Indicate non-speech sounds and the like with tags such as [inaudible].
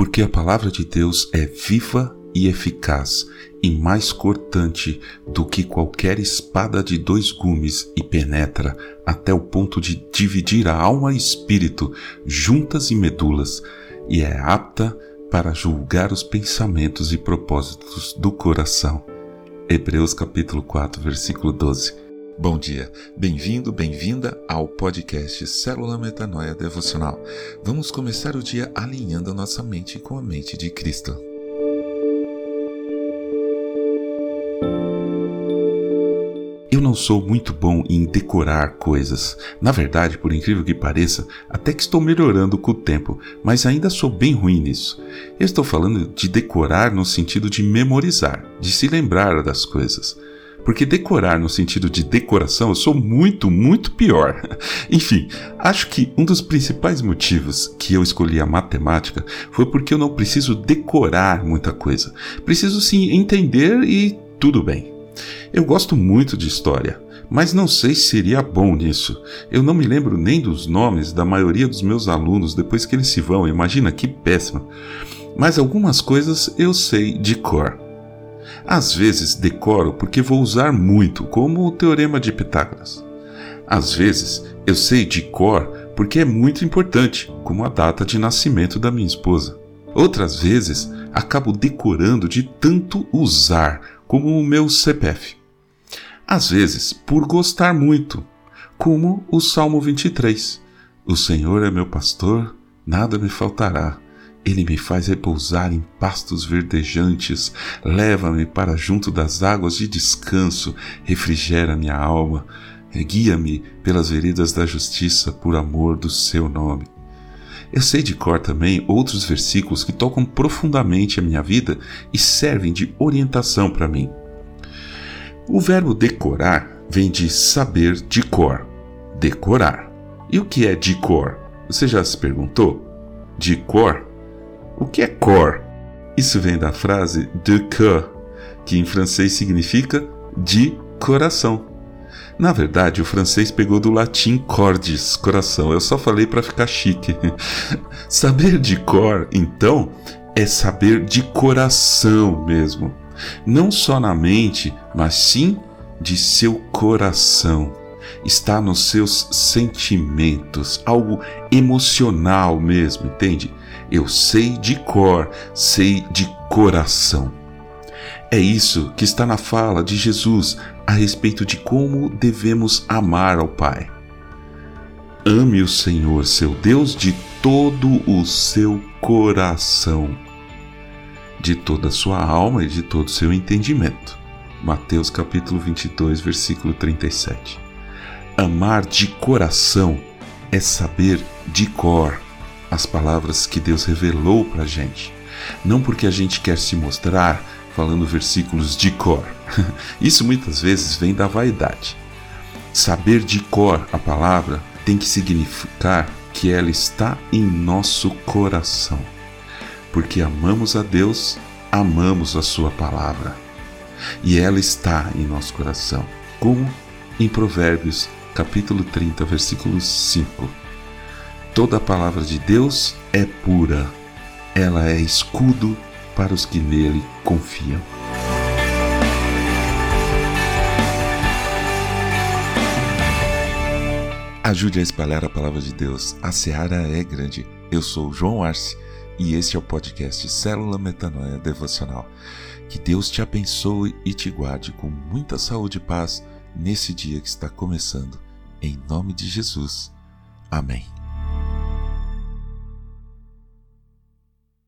porque a palavra de Deus é viva e eficaz e mais cortante do que qualquer espada de dois gumes e penetra até o ponto de dividir a alma e espírito, juntas e medulas, e é apta para julgar os pensamentos e propósitos do coração. Hebreus capítulo 4, versículo 12. Bom dia, bem-vindo, bem-vinda ao podcast Célula Metanoia Devocional. Vamos começar o dia alinhando a nossa mente com a mente de Cristo. Eu não sou muito bom em decorar coisas. Na verdade, por incrível que pareça, até que estou melhorando com o tempo, mas ainda sou bem ruim nisso. Eu estou falando de decorar no sentido de memorizar, de se lembrar das coisas. Porque decorar no sentido de decoração eu sou muito, muito pior. [laughs] Enfim, acho que um dos principais motivos que eu escolhi a matemática foi porque eu não preciso decorar muita coisa. Preciso sim entender e tudo bem. Eu gosto muito de história, mas não sei se seria bom nisso. Eu não me lembro nem dos nomes da maioria dos meus alunos depois que eles se vão, imagina que péssimo. Mas algumas coisas eu sei de cor. Às vezes decoro porque vou usar muito, como o Teorema de Pitágoras. Às vezes eu sei de cor porque é muito importante, como a data de nascimento da minha esposa. Outras vezes acabo decorando de tanto usar, como o meu CPF. Às vezes, por gostar muito, como o Salmo 23. O Senhor é meu pastor, nada me faltará. Ele me faz repousar em pastos verdejantes, leva-me para junto das águas de descanso, refrigera minha alma, guia-me pelas veredas da justiça por amor do seu nome. Eu sei de cor também outros versículos que tocam profundamente a minha vida e servem de orientação para mim. O verbo decorar vem de saber de cor, decorar. E o que é de cor? Você já se perguntou? De cor? O que é cor? Isso vem da frase de cœur, que em francês significa de coração. Na verdade, o francês pegou do latim cordis, coração. Eu só falei para ficar chique. [laughs] saber de cor, então, é saber de coração mesmo. Não só na mente, mas sim de seu coração. Está nos seus sentimentos, algo emocional mesmo, entende? Eu sei de cor, sei de coração. É isso que está na fala de Jesus a respeito de como devemos amar ao Pai. Ame o Senhor, seu Deus, de todo o seu coração, de toda a sua alma e de todo o seu entendimento. Mateus capítulo 22, versículo 37. Amar de coração é saber de cor as palavras que Deus revelou para a gente. Não porque a gente quer se mostrar falando versículos de cor. [laughs] Isso muitas vezes vem da vaidade. Saber de cor a palavra tem que significar que ela está em nosso coração. Porque amamos a Deus, amamos a Sua palavra. E ela está em nosso coração, como em Provérbios, capítulo 30, versículo 5. Toda a palavra de Deus é pura, ela é escudo para os que nele confiam. Ajude a espalhar a palavra de Deus. A seara é grande. Eu sou João Arce e este é o podcast Célula Metanoia Devocional. Que Deus te abençoe e te guarde com muita saúde e paz nesse dia que está começando. Em nome de Jesus. Amém.